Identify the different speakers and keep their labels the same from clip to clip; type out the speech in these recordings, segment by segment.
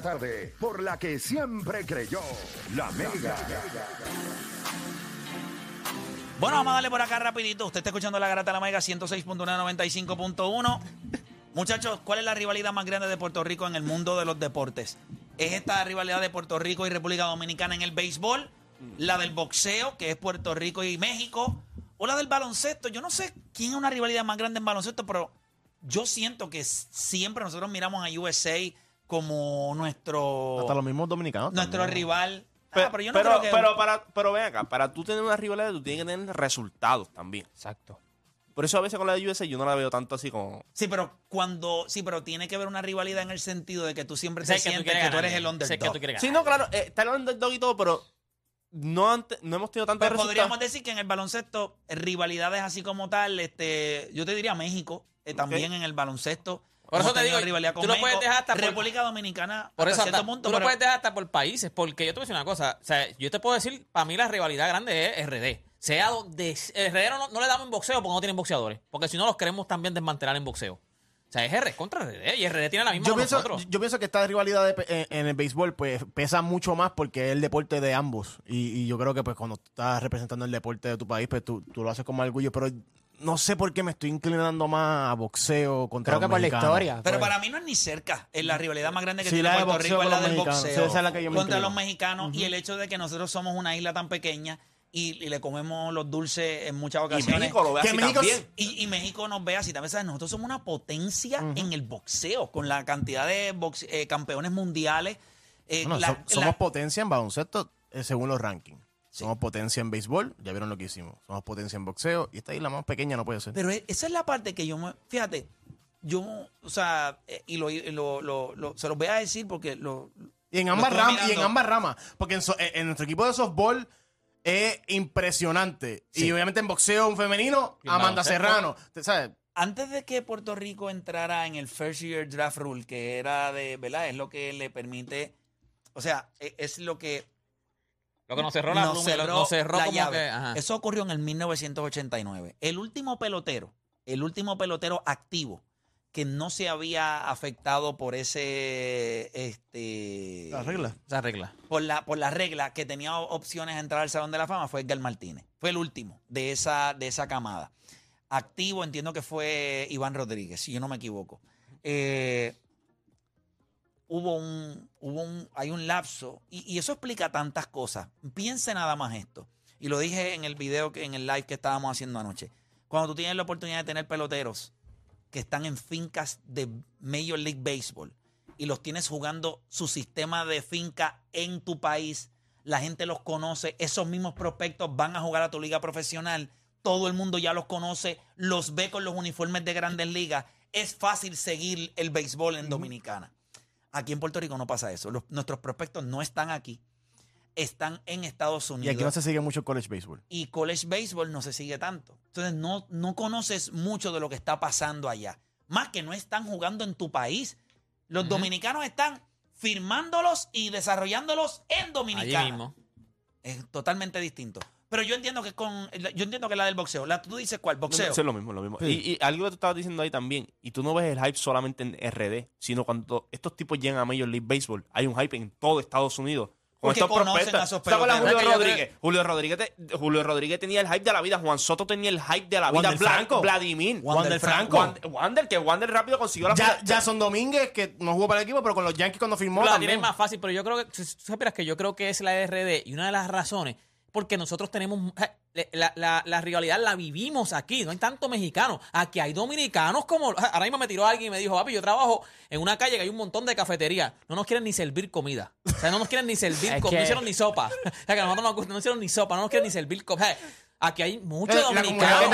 Speaker 1: Tarde por la que siempre creyó la mega.
Speaker 2: Bueno, vamos a darle por acá rapidito. Usted está escuchando la Garata de la Mega 106.195.1. Muchachos, ¿cuál es la rivalidad más grande de Puerto Rico en el mundo de los deportes? ¿Es esta rivalidad de Puerto Rico y República Dominicana en el béisbol? ¿La del boxeo, que es Puerto Rico y México? ¿O la del baloncesto? Yo no sé quién es una rivalidad más grande en baloncesto, pero yo siento que siempre nosotros miramos a USA como nuestro,
Speaker 3: Hasta los mismos dominicanos.
Speaker 2: nuestro
Speaker 3: también.
Speaker 2: rival. Ah,
Speaker 4: Pero,
Speaker 2: pero yo no
Speaker 4: pero,
Speaker 2: creo que...
Speaker 4: pero para, pero ven acá, para tú tener una rivalidad, tú tienes que tener resultados también.
Speaker 3: Exacto.
Speaker 4: Por eso a veces con la de USA yo no la veo tanto así como.
Speaker 2: Sí, pero cuando. Sí, pero tiene que haber una rivalidad en el sentido de que tú siempre
Speaker 5: Sé
Speaker 2: te
Speaker 5: que tú
Speaker 2: sientes que tú eres el
Speaker 5: Sé
Speaker 2: underdog.
Speaker 5: que tú quieres
Speaker 4: Sí, no, claro, eh, está el underdog y todo, pero no, ante- no hemos tenido tantos
Speaker 2: Pues
Speaker 4: resultados.
Speaker 2: podríamos decir que en el baloncesto, eh, rivalidades así como tal, este, yo te diría México, eh, también en el baloncesto.
Speaker 5: Por eso te digo,
Speaker 2: rivalidad con
Speaker 5: tú lo
Speaker 2: México.
Speaker 5: puedes dejar hasta por-
Speaker 2: República Dominicana,
Speaker 5: Por eso,
Speaker 2: cierto
Speaker 5: hasta-
Speaker 2: punto,
Speaker 5: tú lo
Speaker 2: pero-
Speaker 5: puedes dejar hasta por países, porque yo te voy a decir una cosa. O sea, yo te puedo decir, para mí la rivalidad grande es RD. Sea donde. RD no, no le damos en boxeo porque no tienen boxeadores. Porque si no, los queremos también desmantelar en boxeo. O sea, es RD contra RD. Y RD tiene la misma
Speaker 3: Yo pienso,
Speaker 5: nosotros.
Speaker 3: yo pienso que esta rivalidad de en, en el béisbol pues pesa mucho más porque es el deporte de ambos. Y, y yo creo que pues cuando estás representando el deporte de tu país, pues tú, tú lo haces con más orgullo. Pero no sé por qué me estoy inclinando más a boxeo contra
Speaker 6: Creo que
Speaker 3: los
Speaker 6: por la
Speaker 3: mexicanos.
Speaker 6: historia.
Speaker 2: Pero
Speaker 6: pues.
Speaker 2: para mí no es ni cerca. Es la rivalidad más grande que
Speaker 3: Sí,
Speaker 2: tiene
Speaker 3: la de
Speaker 2: Puerto
Speaker 3: boxeo
Speaker 2: Rico es
Speaker 3: con
Speaker 2: la
Speaker 3: los
Speaker 2: del
Speaker 3: mexicanos.
Speaker 2: boxeo.
Speaker 3: Sí, esa es la que yo me
Speaker 2: contra
Speaker 3: inclino.
Speaker 2: los mexicanos y el hecho de que nosotros somos una isla tan pequeña y, y le comemos los dulces en muchas
Speaker 4: Y
Speaker 2: ocasiones.
Speaker 4: México lo ve
Speaker 3: Que
Speaker 4: así
Speaker 3: México
Speaker 4: también.
Speaker 2: Y, y México nos ve así también. ¿sabes? Nosotros somos una potencia en el boxeo, con la cantidad de boxe- eh, campeones mundiales. Eh,
Speaker 3: Bueno,
Speaker 2: la-
Speaker 3: so- somos
Speaker 2: la-
Speaker 3: potencia en baloncesto eh, según los rankings. Somos potencia en béisbol, ya vieron lo que hicimos. Somos potencia en boxeo y esta isla más pequeña no puede ser.
Speaker 2: pero e- esa es la parte que yo me. Fíjate, yo, o sea, eh, y lo, y lo- lo- lo- se los voy a decir porque lo.
Speaker 3: Y en ambas ramas, y en ambas ramas. Porque en, so- en- nuestro equipo de softball es impresionante. Y obviamente en boxeo un femenino,
Speaker 5: Y
Speaker 3: Amanda. Serrano. ¿Sabes?
Speaker 2: Antes de que Puerto Rico entrara en el First Year Draft Rule, que era de, ¿verdad? Es lo que le permite. O sea, e- es lo que
Speaker 5: Lo que nos cerró la
Speaker 2: nos
Speaker 5: pluma,
Speaker 2: cerró,
Speaker 5: nos cerró
Speaker 2: la
Speaker 5: como
Speaker 2: llave.
Speaker 5: que. ajá.
Speaker 2: Eso ocurrió en el 1989. El último pelotero, el último pelotero activo que no se había afectado por ese, este,
Speaker 3: La regla.
Speaker 5: Esa regla.
Speaker 2: por la, por la regla que tenía opciones a entrar al Salón de la Fama fue Edgar Martínez. Fue el último de esa, de esa camada. Activo, entiendo que fue Iván Rodríguez, si yo no me equivoco. Eh, hubo un, hubo un, hay un lapso, y, y eso explica tantas cosas. Piense nada más esto. Y lo dije en el video, que, en el live que estábamos haciendo anoche. Cuando tú tienes la oportunidad de tener peloteros que están en fincas de Major League Baseball y los tienes jugando su sistema de finca en tu país, la gente los conoce, esos mismos prospectos van a jugar a tu liga profesional, todo el mundo ya los conoce, los ve con los uniformes de grandes ligas, es fácil seguir el béisbol en Dominicana. Aquí en Puerto Rico no pasa eso, Los- nuestros prospectos no están aquí, están en Estados
Speaker 3: Y
Speaker 2: Unidos
Speaker 3: aquí no se sigue mucho college baseball.
Speaker 2: y college baseball no se sigue tanto. Entonces no, no conoces mucho de lo que está pasando allá. Más que no están jugando en tu país. Los dominicanos están firmándolos y desarrollándolos en Dominicana.
Speaker 5: Allí mismo.
Speaker 2: Es totalmente distinto. Pero yo entiendo que con yo entiendo que la del boxeo. La, tú dices cuál, boxeo.
Speaker 4: Es lo mismo, lo mismo.
Speaker 3: Sí.
Speaker 4: Y, y algo que tú estabas diciendo ahí también, y tú no ves el hype solamente en RD, sino cuando estos tipos llegan a Major League Baseball, hay un hype en todo Estados Unidos. Con
Speaker 2: Porque
Speaker 4: estos
Speaker 2: conocen
Speaker 4: prospectos. Julio
Speaker 5: Es
Speaker 4: Rodríguez? Julio Rodríguez, te- Julio Rodríguez tenía el hype de la vida, Juan Soto tenía el hype de la vida,
Speaker 3: Wander
Speaker 4: Bla-
Speaker 3: Franco.
Speaker 4: Vladimir.
Speaker 2: Wander Franco.
Speaker 4: Wander, Wander, que Wander rápido consiguió la
Speaker 3: Ya, Jason Domínguez, que no jugó para el equipo, pero con los Yankees cuando firmó
Speaker 5: la
Speaker 3: también.
Speaker 5: tiene más fácil, pero yo creo que, tú que yo creo que es la RD y una de las razones, porque nosotros tenemos, eh, la, la- la rivalidad la vivimos aquí, no hay tanto mexicano, aquí hay dominicanos como, ahora mismo me tiró alguien y me dijo, papi, yo trabajo en una calle que hay un montón de cafeterías, no nos quieren ni servir comida, o sea, no nos quieren ni servir,
Speaker 6: Es
Speaker 5: co-
Speaker 6: que-
Speaker 5: no hicieron ni sopa, o sea, que a nosotros nos gusta, no hicieron ni sopa, no nos quieren ni servir comida, aquí hay muchos
Speaker 3: Eh,
Speaker 5: dominicanos.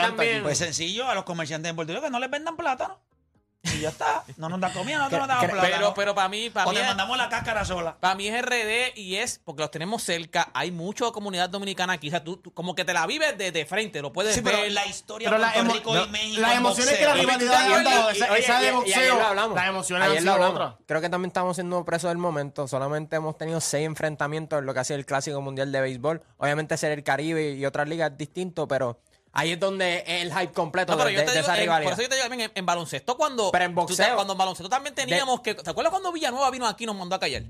Speaker 6: también-.
Speaker 2: Pues sencillo, a los comerciantes en Puerto Rico que no les vendan plátano. Y ya está. No nos da comida, nosotros nos damos plátano.
Speaker 5: Pero, pero para mí, para
Speaker 2: o
Speaker 5: mí,
Speaker 2: te
Speaker 5: es,
Speaker 2: mandamos la cáscara sola.
Speaker 5: para mí es RD y es porque los tenemos cerca. Hay mucha comunidad dominicana aquí. O sea, tú, tú como que te la vives de, de frente, lo puedes
Speaker 2: Sí,
Speaker 5: ver.
Speaker 2: pero la historia
Speaker 3: Pero la
Speaker 2: Rico
Speaker 3: no,
Speaker 2: y México.
Speaker 3: las emociones que la rivalidad han dado,
Speaker 6: y-
Speaker 3: esa, de boxeo, las emociones
Speaker 6: Ayer
Speaker 3: han
Speaker 6: lo
Speaker 3: sido
Speaker 6: hablamos. Creo que también estamos siendo presos del momento. Solamente hemos tenido seis enfrentamientos en lo que ha sido el Clásico Mundial de Béisbol. Obviamente ser el Caribe y otras ligas es distinto, pero ahí es donde es el hype completo
Speaker 5: No, pero
Speaker 6: de,
Speaker 5: yo te
Speaker 6: de
Speaker 5: digo,
Speaker 6: esa
Speaker 5: en-
Speaker 6: rivalidad.
Speaker 5: por eso yo te digo también en, en baloncesto cuando
Speaker 6: Pero en
Speaker 5: tú
Speaker 6: boxeo.
Speaker 5: sabes, cuando en baloncesto también teníamos que ¿te acuerdas cuando Villanueva vino aquí y nos mandó a callar?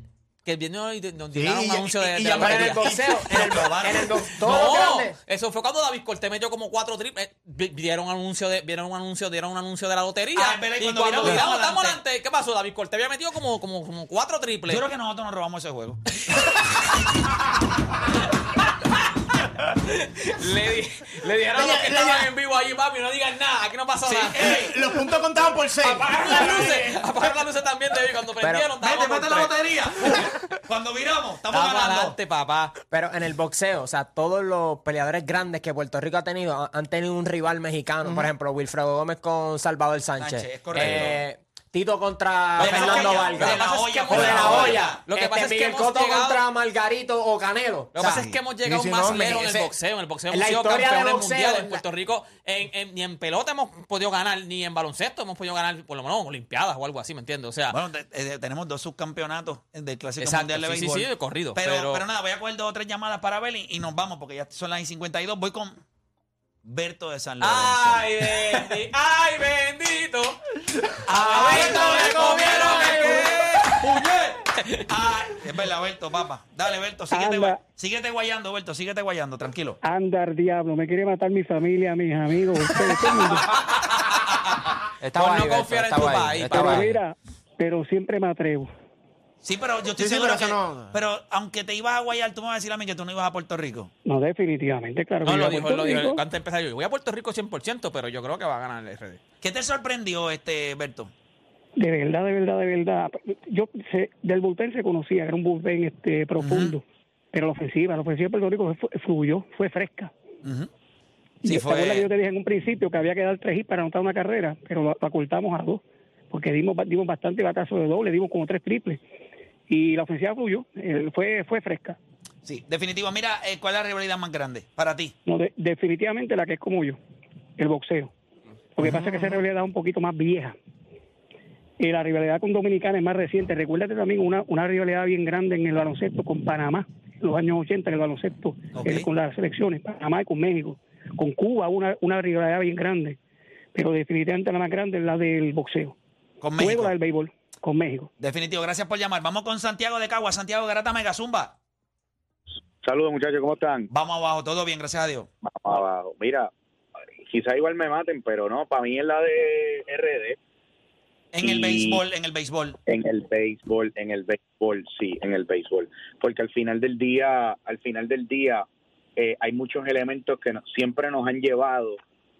Speaker 5: Que vino y nos
Speaker 3: Sí,
Speaker 5: dieron un anuncio de,
Speaker 3: y-
Speaker 5: de
Speaker 3: y
Speaker 6: en el boxeo, en el, en el
Speaker 5: No,
Speaker 6: grande.
Speaker 5: eso fue cuando David Cortés metió como cuatro triples. eh, vi- Vieron un anuncio de, vieron un anuncio, dieron un anuncio de la lotería.
Speaker 2: Ah, y cuando
Speaker 5: cuando
Speaker 2: viramos, estamos
Speaker 5: adelante. ¿Qué pasó? David Cortés había metido como, como, como cuatro triples.
Speaker 2: Yo creo que nosotros nos robamos ese juego.
Speaker 5: le, di- le dijeron a los que
Speaker 3: Le- le-
Speaker 5: estaban en vivo ahí, papi, no digan nada, aquí no pasó nada.
Speaker 3: Ey, los puntos contaban por seis.
Speaker 5: Apagaron las luces, apagaron las luces también de cuando prendieron.
Speaker 2: Vete, mete
Speaker 5: por
Speaker 2: la lotería. Cuando viramos, estamos
Speaker 5: Estamos
Speaker 2: ganando.
Speaker 5: adelante, papá.
Speaker 6: Pero en el boxeo, o sea, todos los peleadores grandes que Puerto Rico ha tenido ha- han tenido un rival mexicano. Por ejemplo, Wilfredo Gómez con Salvador Sánchez.
Speaker 2: Sánchez, es correcto.
Speaker 6: Eh, Tito contra
Speaker 2: Lo que pasa es
Speaker 6: Fernando
Speaker 2: que-
Speaker 6: Vargas. O de la
Speaker 2: hemos-
Speaker 6: olla.
Speaker 5: Lo que pasa es que
Speaker 6: Miguel Cotto
Speaker 5: llegado-
Speaker 6: contra Margarito o Canelo.
Speaker 5: Lo que pasa es que hemos llegado
Speaker 3: sí,
Speaker 5: más
Speaker 3: no,
Speaker 5: lejos en el boxeo. En el boxeo
Speaker 6: en
Speaker 5: hemos
Speaker 6: la
Speaker 5: sido
Speaker 6: historia de
Speaker 5: campeones
Speaker 6: boxeo,
Speaker 5: mundiales.
Speaker 6: en
Speaker 5: Puerto Rico, en, en- ni en pelota hemos podido ganar, ni en baloncesto hemos podido ganar, por lo menos, olimpiadas o algo así, ¿me entiendes? O sea,
Speaker 2: Bueno, eh, tenemos dos subcampeonatos del Clásico
Speaker 5: Exacto,
Speaker 2: Mundial de
Speaker 5: sí, sí,
Speaker 2: Béisbol.
Speaker 5: sí, de corrido,
Speaker 2: Pero,
Speaker 5: pero-
Speaker 2: pero nada, voy a coger dos o tres llamadas para ver y, nos vamos porque ya son las y 52. Voy con Berto de San Lorenzo.
Speaker 5: ¡Ay, bendi- ¡Ay, bendito! ¡A Berto le comieron el
Speaker 2: Ay, es verdad, Berto, papá. Dale, Berto, síguete,
Speaker 7: Anda.
Speaker 2: gua- síguete guayando, Berto, síguete guayando, tranquilo.
Speaker 7: Anda al diablo, me quiere matar mi familia, mis amigos, ustedes, todo el mundo.
Speaker 6: estaba
Speaker 5: Por no
Speaker 6: ahí, Beto,
Speaker 5: confiar en
Speaker 6: estaba
Speaker 5: tu
Speaker 6: ahí,
Speaker 5: país,
Speaker 6: estaba
Speaker 7: Pero
Speaker 6: ahí.
Speaker 7: mira, pero siempre me atrevo.
Speaker 2: Sí, pero yo estoy
Speaker 3: Sí, sí,
Speaker 2: seguro
Speaker 3: pero
Speaker 2: que...
Speaker 3: no-
Speaker 2: Pero aunque te ibas a guayar, tú me vas a decir a mí que tú no ibas a Puerto Rico.
Speaker 7: No, definitivamente, claro.
Speaker 5: No,
Speaker 7: que
Speaker 5: lo dijo, lo dijo. Antes de empezar yo, yo voy a Puerto Rico 100%, pero yo creo que va a ganar el RD.
Speaker 2: ¿Qué te sorprendió, este Berto?
Speaker 7: De verdad, de verdad, de verdad. Yo sé, del bullpen se conocía, era un bullpen este, profundo. Pero la ofensiva, la ofensiva de Puerto Rico fue, fluyó, fue fresca.
Speaker 2: Sí,
Speaker 7: ¿te acuerdas
Speaker 2: fue...
Speaker 7: que yo te dije en un principio que había que dar tres hits para anotar una carrera, pero lo, lo ocultamos a dos, porque dimos, dimos bastante batazo de doble, dimos como tres triples. Y la ofensiva fluyó, eh, fue, fue fresca.
Speaker 2: Sí, definitivo. Mira, eh, ¿cuál es la rivalidad más grande para ti?
Speaker 7: No, de- definitivamente la que es como yo, el boxeo. Lo que pasa es que esa rivalidad es un poquito más vieja. Y la rivalidad con Dominicana es más reciente. Recuérdate también una, una rivalidad bien grande en el baloncesto con Panamá, en los años 80 en el baloncesto, eh, con las selecciones, Panamá y con México. Con Cuba una, una rivalidad bien grande. Pero definitivamente la más grande es la del boxeo.
Speaker 2: Con México.
Speaker 7: Luego la del béisbol, con México.
Speaker 2: Definitivo, gracias por llamar. Vamos con Santiago de Cagua. Santiago Garata Mega Zumba.
Speaker 8: Saludos muchachos, ¿cómo están?
Speaker 2: Vamos abajo, todo bien, gracias a Dios.
Speaker 8: Vamos abajo. Mira, quizá igual me maten, pero no, para mí es la de RD.
Speaker 2: En el béisbol, en el béisbol.
Speaker 8: En el béisbol, en el béisbol, sí, en el béisbol. Porque al final del día, al final del día, eh, hay muchos elementos que siempre nos han llevado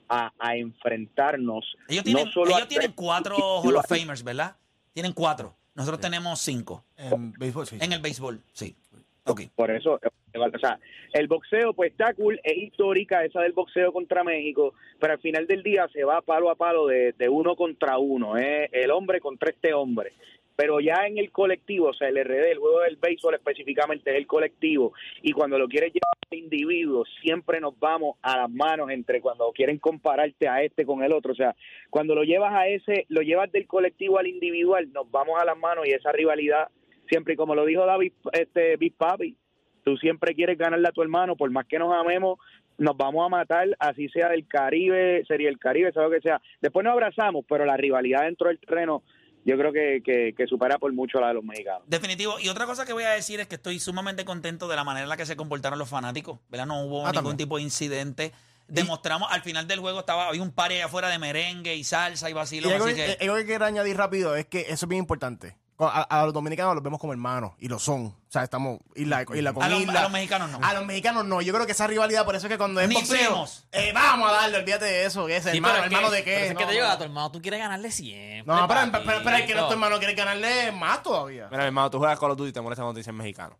Speaker 8: a, a enfrentarnos.
Speaker 2: Ellos tienen,
Speaker 8: no solo
Speaker 2: ellos
Speaker 8: a-
Speaker 2: tienen cuatro Hall of Famers, ¿verdad? Tienen cuatro. Nosotros tenemos cinco.
Speaker 3: En béisbol, sí.
Speaker 2: En el béisbol, sí. Ok.
Speaker 8: Por eso, eh, o sea, el boxeo pues está cool, es histórica esa del boxeo contra México, pero al final del día se va palo a palo de, de uno contra uno, es el hombre contra este hombre. Pero ya en el colectivo, o sea, el RD, el juego del béisbol específicamente es el colectivo, y cuando lo quieres llevar al individuo, siempre nos vamos a las manos entre cuando quieren compararte a este con el otro, o sea, cuando lo llevas a ese, lo llevas del colectivo al individual, nos vamos a las manos y esa rivalidad siempre, y como lo dijo David, este Big Papi, tú siempre quieres ganarle a tu hermano, por más que nos amemos, nos vamos a matar, así sea del Caribe, sería el Caribe, sea lo que sea. Después nos abrazamos, pero la rivalidad dentro del terreno, yo creo que, que, que supera por mucho la de los mexicanos.
Speaker 2: Definitivo. Y otra cosa que voy a decir es que estoy sumamente contento de la manera en la que se comportaron los fanáticos. ¿verdad? No hubo
Speaker 3: Ah,
Speaker 2: ningún
Speaker 3: también.
Speaker 2: tipo de incidente. Demostramos, al final del juego estaba, había un par allá afuera de merengue y salsa y
Speaker 3: Y
Speaker 2: vacilo.
Speaker 3: algo,
Speaker 2: Así
Speaker 3: que,
Speaker 2: que,
Speaker 3: algo que quiero añadir rápido es que eso es bien importante. A, a los dominicanos los vemos como hermanos y lo son. O sea, estamos isla, isla con
Speaker 2: A los-
Speaker 3: isla.
Speaker 2: a los mexicanos no.
Speaker 3: A los mexicanos no. Yo creo que esa rivalidad, por eso es que cuando es
Speaker 2: Ni
Speaker 3: boxeo, eh, vamos a darle, olvídate de eso. Que es
Speaker 5: Sí,
Speaker 3: hermano,
Speaker 5: pero es que-
Speaker 3: hermano de
Speaker 5: pero
Speaker 3: qué.
Speaker 5: Es que
Speaker 3: No,
Speaker 5: te llega
Speaker 3: no.
Speaker 5: a tu hermano, tú quieres ganarle siempre.
Speaker 3: No, pero, pero, pero, pero es que
Speaker 5: papito.
Speaker 3: nuestro hermano quiere ganarle más todavía.
Speaker 4: Mira, mi hermano, tú juegas Call of Duty y te molesta cuando te dicen mexicano.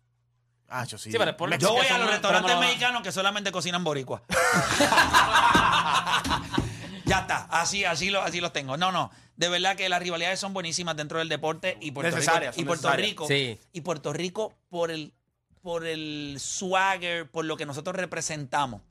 Speaker 3: Ah, yo sí.
Speaker 5: Sí, pero
Speaker 2: yo voy a los restaurantes
Speaker 5: no-
Speaker 2: mexicanos que solamente cocinan boricua. Ya está, así, así, lo, así los tengo. No, no, de verdad que las rivalidades son buenísimas dentro del deporte y Puerto
Speaker 4: Necesarias,
Speaker 2: Rico, y
Speaker 4: son
Speaker 2: Puerto
Speaker 4: necesarias.
Speaker 2: Rico,
Speaker 6: Sí.
Speaker 2: y Puerto Rico por el, por el swagger, por lo que nosotros representamos,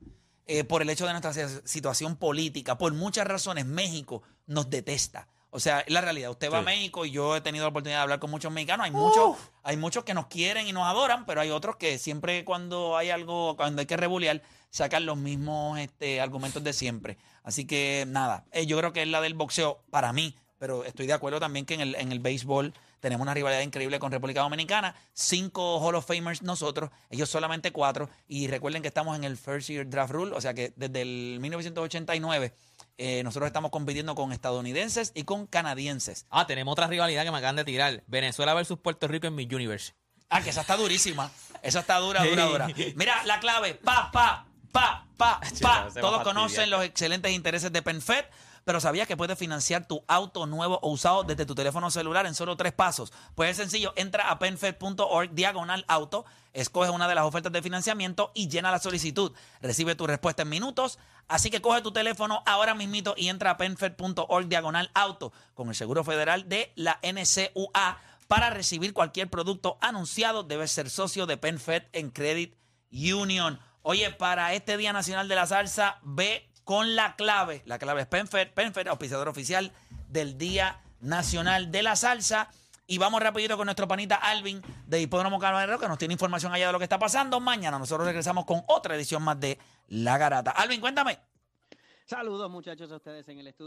Speaker 2: eh, por el hecho de nuestra si- situación política, por muchas razones, México nos detesta. O sea, es la realidad. Usted va a. México y yo he tenido la oportunidad de hablar con muchos mexicanos. Hay muchos, hay muchos que nos quieren y nos adoran, pero hay otros que siempre cuando hay algo, cuando hay que rebulear, sacan los mismos este, argumentos de siempre. Así que nada, eh, yo creo que es la del boxeo para mí, pero estoy de acuerdo también que en el, en el béisbol tenemos una rivalidad increíble con República Dominicana. Cinco Hall of Famers nosotros, ellos solamente cuatro. Y recuerden que estamos en el First Year Draft Rule, o sea que desde el 1989 eh, nosotros estamos compitiendo con estadounidenses y con canadienses.
Speaker 5: Ah, tenemos otra rivalidad que me acaban de tirar. Venezuela versus Puerto Rico en mi Universe.
Speaker 2: Ah, que esa está durísima. Esa está dura, dura, dura. Mira, la clave, pa, pa, pa, pa, pa. Todos conocen los excelentes intereses de PenFed, pero ¿sabías que puedes financiar tu auto nuevo o usado desde tu teléfono celular en solo tres pasos? Pues es sencillo, entra a penfed.org diagonal auto, escoge una de las ofertas de financiamiento y llena la solicitud. Recibe tu respuesta en minutos, así que coge tu teléfono ahora mismito y entra a penfed.org diagonal auto con el seguro federal de la NCUA. Para recibir cualquier producto anunciado, debes ser socio de PenFed en Credit Union. Oye, para este Día Nacional de la Salsa, ve con la clave. La clave es PenFed. PenFed, auspiciador oficial del Día Nacional de la Salsa. Y vamos rapidito con nuestro panita Alvin de Hipódromo Camarero, que nos tiene información allá de lo que está pasando. Mañana nosotros regresamos con otra edición más de La Garata. Alvin, cuéntame.
Speaker 9: Saludos muchachos a ustedes en el estudio.